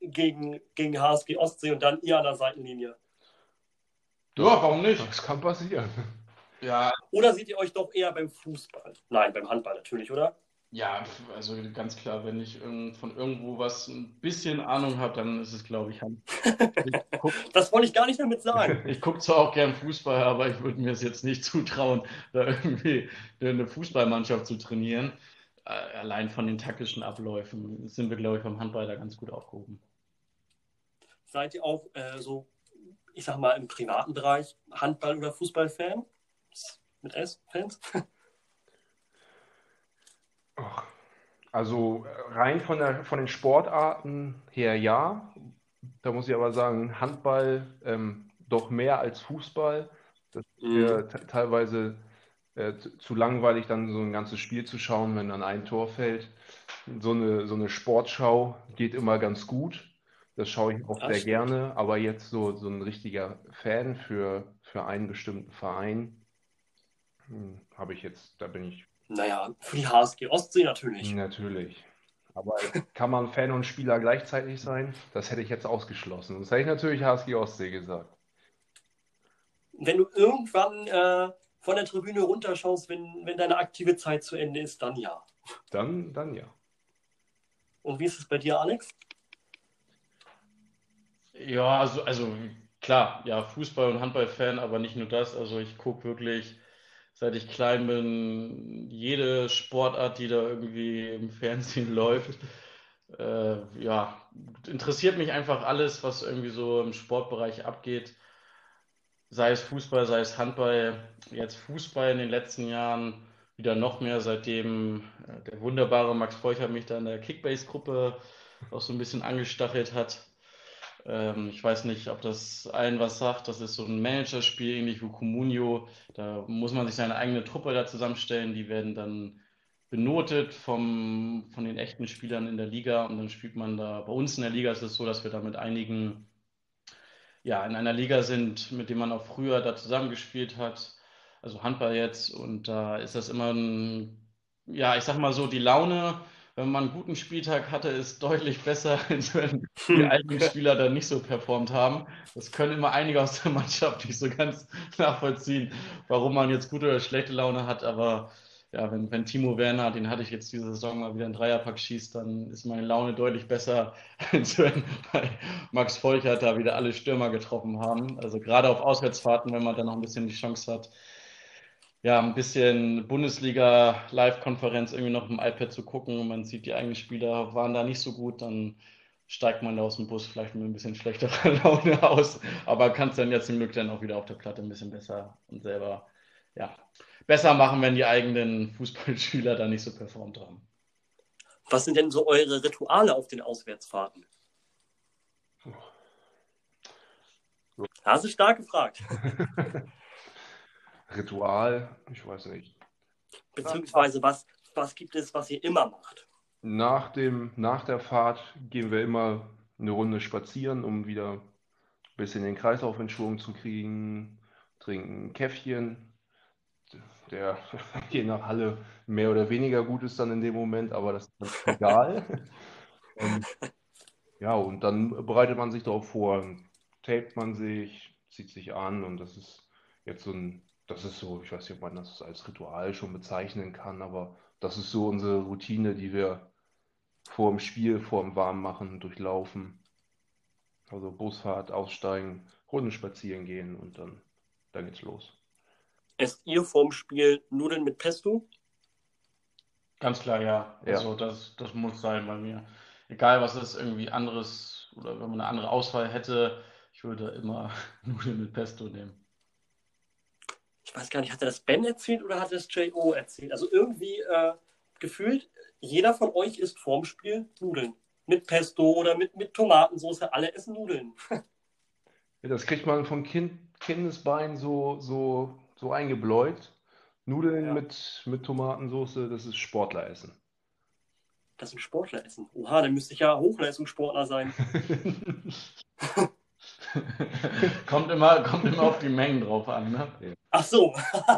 gegen, gegen HSG Ostsee und dann ihr an der Seitenlinie. Ja, warum nicht? Das kann passieren. Ja. Oder seht ihr euch doch eher beim Fußball? Nein, beim Handball natürlich, oder? Ja, also ganz klar, wenn ich von irgendwo was ein bisschen Ahnung habe, dann ist es, glaube ich, <laughs> Handball. das wollte ich gar nicht damit sagen. <laughs> Ich gucke zwar auch gern Fußball, aber ich würde mir es jetzt nicht <laughs> zutrauen, da irgendwie eine Fußballmannschaft zu trainieren. Äh, allein von den taktischen Abläufen sind wir, glaube ich, beim Handball da ganz gut aufgehoben. Seid ihr auch äh, so ich sag mal, im privaten Bereich Handball- oder Fußballfan? Mit S-Fans? Also rein von, der, von den Sportarten her ja. Da muss ich aber sagen, Handball ähm, doch mehr als Fußball. Das ist mhm. teilweise äh, zu langweilig, dann so ein ganzes Spiel zu schauen, wenn dann ein Tor fällt. So eine, so eine Sportschau geht immer ganz gut. Das schaue ich auch sehr stimmt. gerne, aber jetzt so, so ein richtiger Fan für, für einen bestimmten Verein hm, habe ich jetzt, da bin ich. Naja, für die HSG Ostsee natürlich. Natürlich. Aber kann man Fan und Spieler gleichzeitig sein? Das hätte ich jetzt ausgeschlossen. Das hätte ich natürlich HSG Ostsee gesagt. Wenn du irgendwann äh, von der Tribüne runterschaust, wenn, wenn deine aktive Zeit zu Ende ist, dann ja. Dann, dann ja. Und wie ist es bei dir, Alex? Ja, also, also klar, ja, Fußball- und Handball-Fan, aber nicht nur das. Also ich gucke wirklich seit ich klein bin, jede Sportart, die da irgendwie im Fernsehen <laughs> läuft. Äh, ja, interessiert mich einfach alles, was irgendwie so im Sportbereich abgeht. Sei es Fußball, sei es Handball. Jetzt Fußball in den letzten Jahren wieder noch mehr, seitdem äh, der wunderbare Max Feucher mich da in der Kickbase-Gruppe auch so ein bisschen angestachelt hat. Ähm, ich weiß nicht, ob das allen was sagt. Das ist so ein Managerspiel, ähnlich wie Comunio. Da muss man sich seine eigene Truppe da zusammenstellen. Die werden dann benotet vom, von den echten Spielern in der Liga und dann spielt man da. Bei uns in der Liga ist es so, dass wir da mit einigen ja, in einer Liga sind, mit dem man auch früher da zusammengespielt hat. Also Handball jetzt. Und da ist das immer ein, ja, ich sag mal so, die Laune wenn man einen guten Spieltag hatte, ist deutlich besser, <laughs> als wenn die eigenen Spieler dann nicht so performt haben. Das können immer einige aus der <laughs> Mannschaft nicht so ganz nachvollziehen, warum man jetzt gute oder schlechte Laune hat. Aber ja, wenn, wenn Timo Werner, den hatte ich jetzt diese Saison mal wieder einen Dreierpack schießt, dann ist meine Laune deutlich besser, <laughs> als wenn bei Max Volkert da wieder alle Stürmer getroffen haben. Also gerade auf Auswärtsfahrten, wenn man dann noch ein bisschen die Chance hat, ja, ein bisschen Bundesliga-Live-Konferenz irgendwie noch im iPad zu gucken und man sieht, die eigenen Spieler waren da nicht so gut, dann steigt man da aus dem Bus vielleicht mit ein bisschen schlechterer <laughs> Laune aus, aber kann es dann ja zum Glück dann auch wieder auf der Platte ein bisschen besser und selber, ja, besser machen, wenn die eigenen Fußballspieler da nicht so performt haben. Was sind denn so eure Rituale auf den Auswärtsfahrten? Hast du stark gefragt. <laughs> Ritual, ich weiß nicht. Beziehungsweise was, was gibt es, was ihr immer macht? Nach, dem, nach der Fahrt gehen wir immer eine Runde spazieren, um wieder ein bisschen den Kreislauf in Schwung zu kriegen, trinken ein Käffchen, der <laughs> je nach Halle mehr oder weniger gut ist dann in dem Moment, aber das ist egal. <laughs> und, ja, und dann bereitet man sich darauf vor, tapet man sich, zieht sich an und das ist jetzt so ein das ist so, ich weiß nicht, ob man das als Ritual schon bezeichnen kann, aber das ist so unsere Routine, die wir vor dem Spiel, vor dem Warmmachen durchlaufen. Also Busfahrt, aussteigen, Runde spazieren gehen und dann, dann geht's los. Esst ihr vorm Spiel Nudeln mit Pesto? Ganz klar, ja. ja. Also das, das muss sein bei mir. Egal, was es irgendwie anderes oder wenn man eine andere Auswahl hätte, ich würde immer <laughs> Nudeln mit Pesto nehmen ich weiß gar nicht, hat er das Ben erzählt oder hat er das J.O. erzählt? Also irgendwie äh, gefühlt, jeder von euch isst vorm Spiel Nudeln. Mit Pesto oder mit, mit Tomatensauce. Alle essen Nudeln. <laughs> ja, das kriegt man von kind, Kindesbein so, so, so eingebläut. Nudeln ja. mit, mit Tomatensauce, das ist Sportleressen. Das ist Sportleressen. Oha, dann müsste ich ja Hochleistungssportler sein. <laughs> <laughs> kommt, immer, kommt immer auf die Mengen drauf an. Ne? Ach so. <laughs>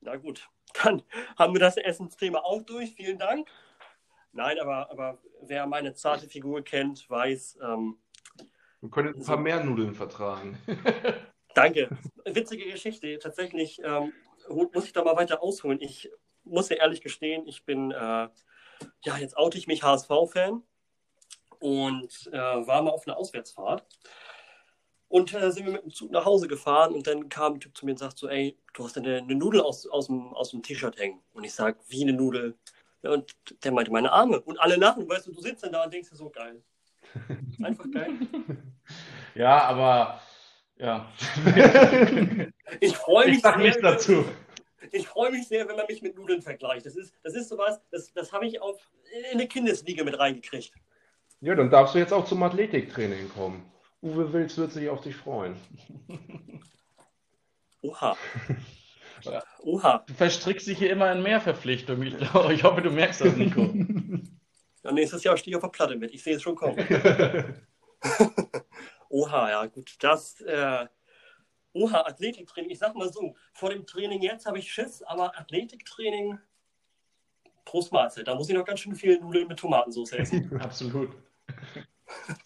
Na gut, dann haben wir das Essensthema auch durch. Vielen Dank. Nein, aber, aber wer meine zarte Figur kennt, weiß. Ähm, wir können ein paar so, mehr Nudeln vertragen. <laughs> Danke. Witzige Geschichte. Tatsächlich ähm, muss ich da mal weiter ausholen. Ich muss ja ehrlich gestehen, ich bin, äh, ja, jetzt oute ich mich HSV-Fan und äh, war mal auf einer Auswärtsfahrt. Und äh, sind wir mit dem Zug nach Hause gefahren und dann kam ein Typ zu mir und sagt so, ey, du hast eine, eine Nudel aus, aus dem, aus dem T-Shirt hängen. Und ich sag, wie eine Nudel? Ja, und der meinte, meine Arme. Und alle lachen, weißt du, du sitzt dann da und denkst dir so, geil. <laughs> Einfach geil. Ja, aber, ja. <laughs> ich freue mich ich sag sehr, dazu. Ich freue mich sehr, wenn man mich mit Nudeln vergleicht. Das ist, das ist sowas, das, das habe ich auf, in eine Kindesliga mit reingekriegt. Ja, dann darfst du jetzt auch zum Athletiktraining kommen. Uwe Wills wird sich auf dich freuen. <laughs> Oha. Oha. Du verstrickst dich hier immer in mehr Verpflichtungen. Ich, glaube, ich hoffe, du merkst das, Nico. <laughs> Ja, nächstes Jahr stehe ich auf der Platte mit. Ich sehe es schon kommen. <laughs> Oha, ja, gut. Das, äh, Oha, Athletiktraining. Ich sag mal so, vor dem Training jetzt habe ich Schiss, aber Athletiktraining, Prost Mahlzeit. Da muss ich noch ganz schön viel Nudeln mit Tomatensauce essen. Absolut. <laughs>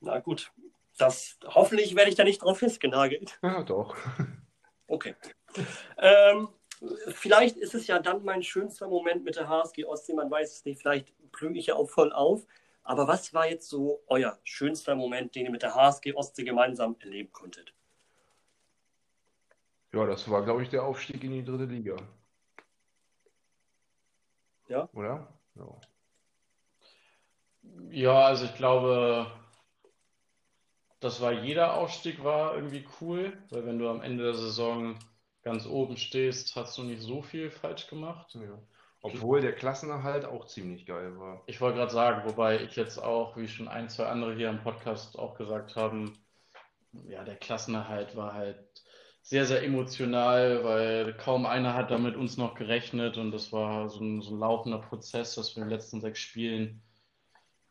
Na gut, das hoffentlich werde ich da nicht drauf festgenagelt. Ja, doch. Okay. Ähm, vielleicht ist es ja dann mein schönster Moment mit der HSG Ostsee. Man weiß es nicht, vielleicht blühe ich ja auch voll auf. Aber was war jetzt so euer schönster Moment, den ihr mit der HSG Ostsee gemeinsam erleben konntet? Ja, das war, glaube ich, der Aufstieg in die dritte Liga. Ja. Oder? Ja. Ja, also ich glaube, das war jeder Aufstieg war irgendwie cool, weil wenn du am Ende der Saison ganz oben stehst, hast du nicht so viel falsch gemacht. Ja. Obwohl der Klassenerhalt auch ziemlich geil war. Ich wollte gerade sagen, wobei ich jetzt auch, wie schon ein, zwei andere hier im Podcast auch gesagt haben, ja, der Klassenerhalt war halt sehr, sehr emotional, weil kaum einer hat damit uns noch gerechnet und das war so ein, so ein laufender Prozess, dass wir in den letzten sechs Spielen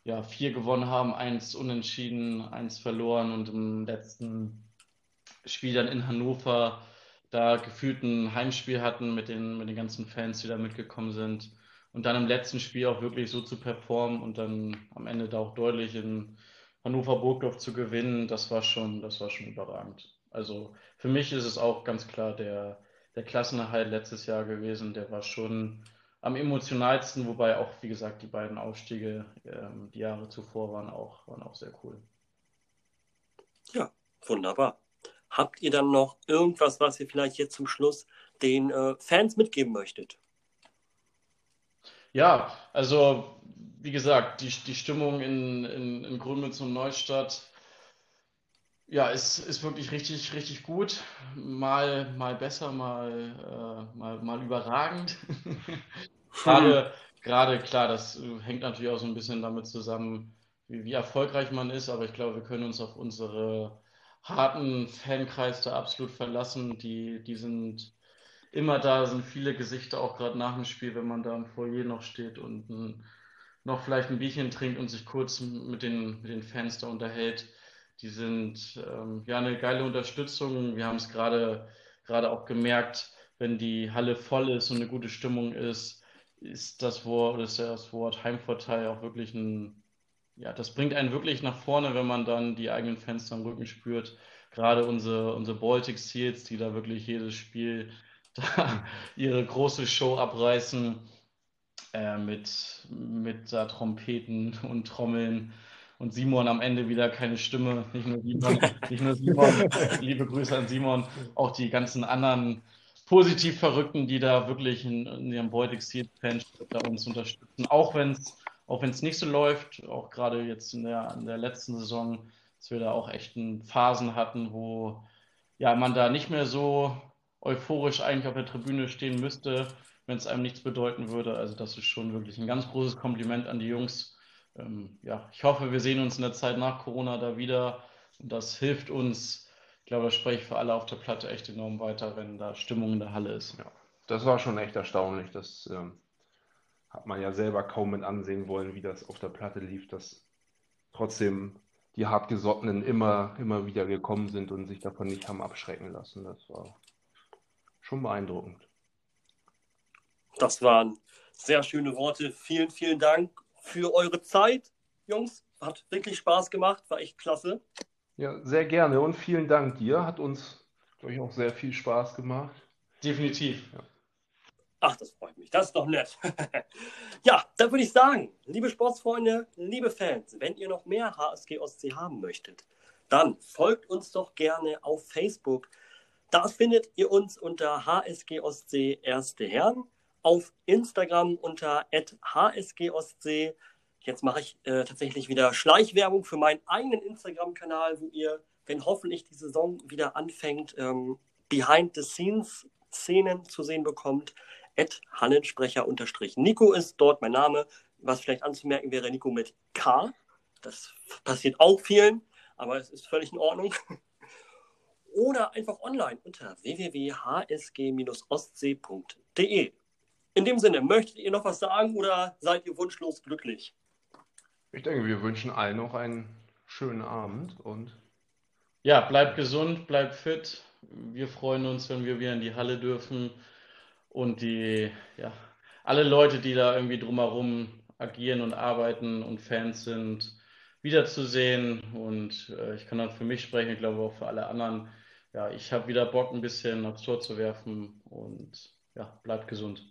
ja, vier gewonnen haben, eins unentschieden, eins verloren und im letzten Spiel dann in Hannover da gefühlt ein Heimspiel hatten mit den, mit den ganzen Fans, die da mitgekommen sind. Und dann im letzten Spiel auch wirklich so zu performen und dann am Ende da auch deutlich in Hannover Burgdorf zu gewinnen, das war schon, das war schon überragend. Also für mich ist es auch ganz klar der, der Klassenerhalt letztes Jahr gewesen, der war schon am emotionalsten, wobei auch, wie gesagt, die beiden Aufstiege ähm, die Jahre zuvor waren auch, waren auch sehr cool. Ja, wunderbar. Habt ihr dann noch irgendwas, was ihr vielleicht jetzt zum Schluss den äh, Fans mitgeben möchtet? Ja, also wie gesagt, die, die Stimmung in, in, in Grünmünz und Neustadt ja, ist, ist wirklich richtig, richtig gut. Mal, mal besser, mal, äh, mal, mal überragend. <laughs> gerade, gerade, klar, das hängt natürlich auch so ein bisschen damit zusammen, wie, wie erfolgreich man ist, aber ich glaube, wir können uns auf unsere harten Fankreis da absolut verlassen. Die, die sind immer da, sind viele Gesichter, auch gerade nach dem Spiel, wenn man da im Foyer noch steht und ein, noch vielleicht ein Bierchen trinkt und sich kurz mit den, mit den Fans da unterhält. Die sind ähm, ja eine geile Unterstützung. Wir haben es gerade gerade auch gemerkt, wenn die Halle voll ist und eine gute Stimmung ist, ist das Wort, ist das Wort Heimvorteil auch wirklich ein, ja, das bringt einen wirklich nach vorne, wenn man dann die eigenen Fans am Rücken spürt. Gerade unsere, unsere Baltic Seals, die da wirklich jedes Spiel <laughs> ihre große Show abreißen äh, mit, mit da Trompeten und Trommeln und Simon am Ende wieder keine Stimme. Nicht nur Simon, <laughs> nicht nur Simon liebe Grüße an Simon, auch die ganzen anderen positiv Verrückten, die da wirklich in, in ihrem Baltic Seals Fanship da uns unterstützen, auch wenn es auch wenn es nicht so läuft, auch gerade jetzt in der, in der letzten Saison, dass wir da auch echt Phasen hatten, wo ja, man da nicht mehr so euphorisch eigentlich auf der Tribüne stehen müsste, wenn es einem nichts bedeuten würde. Also das ist schon wirklich ein ganz großes Kompliment an die Jungs. Ähm, ja, ich hoffe, wir sehen uns in der Zeit nach Corona da wieder und das hilft uns. Ich glaube, das spreche ich für alle auf der Platte echt enorm weiter, wenn da Stimmung in der Halle ist. Ja, das war schon echt erstaunlich. Das ähm, hat man ja selber kaum mit ansehen wollen, wie das auf der Platte lief, dass trotzdem die Hartgesottenen immer, immer wieder gekommen sind und sich davon nicht haben abschrecken lassen. Das war schon beeindruckend. Das waren sehr schöne Worte. Vielen, vielen Dank für eure Zeit, Jungs. Hat wirklich Spaß gemacht, war echt klasse. Ja, sehr gerne und vielen Dank dir. Hat uns, glaube ich, auch sehr viel Spaß gemacht. Definitiv. Ja. Ach, das freut mich. Das ist doch nett. <laughs> ja, dann würde ich sagen, liebe Sportsfreunde, liebe Fans, wenn ihr noch mehr HSG Ostsee haben möchtet, dann folgt uns doch gerne auf Facebook. Da findet ihr uns unter HSG Ostsee Erste Herren, auf Instagram unter HSG Ostsee. Jetzt mache ich äh, tatsächlich wieder Schleichwerbung für meinen eigenen Instagram-Kanal, wo ihr, wenn hoffentlich die Saison wieder anfängt, ähm, Behind the Scenes Szenen zu sehen bekommt. Hannensprecher unterstrich Nico ist dort mein Name. Was vielleicht anzumerken wäre Nico mit K. Das passiert auch vielen, aber es ist völlig in Ordnung. <laughs> Oder einfach online unter www.hsg-ostsee.de. In dem Sinne, möchtet ihr noch was sagen oder seid ihr wunschlos glücklich? Ich denke, wir wünschen allen noch einen schönen Abend und. Ja, bleibt gesund, bleibt fit. Wir freuen uns, wenn wir wieder in die Halle dürfen und die, ja, alle Leute, die da irgendwie drumherum agieren und arbeiten und Fans sind, wiederzusehen. Und äh, ich kann dann für mich sprechen, ich glaube auch für alle anderen. Ja, ich habe wieder Bock, ein bisschen aufs Tor zu werfen und ja, bleibt gesund.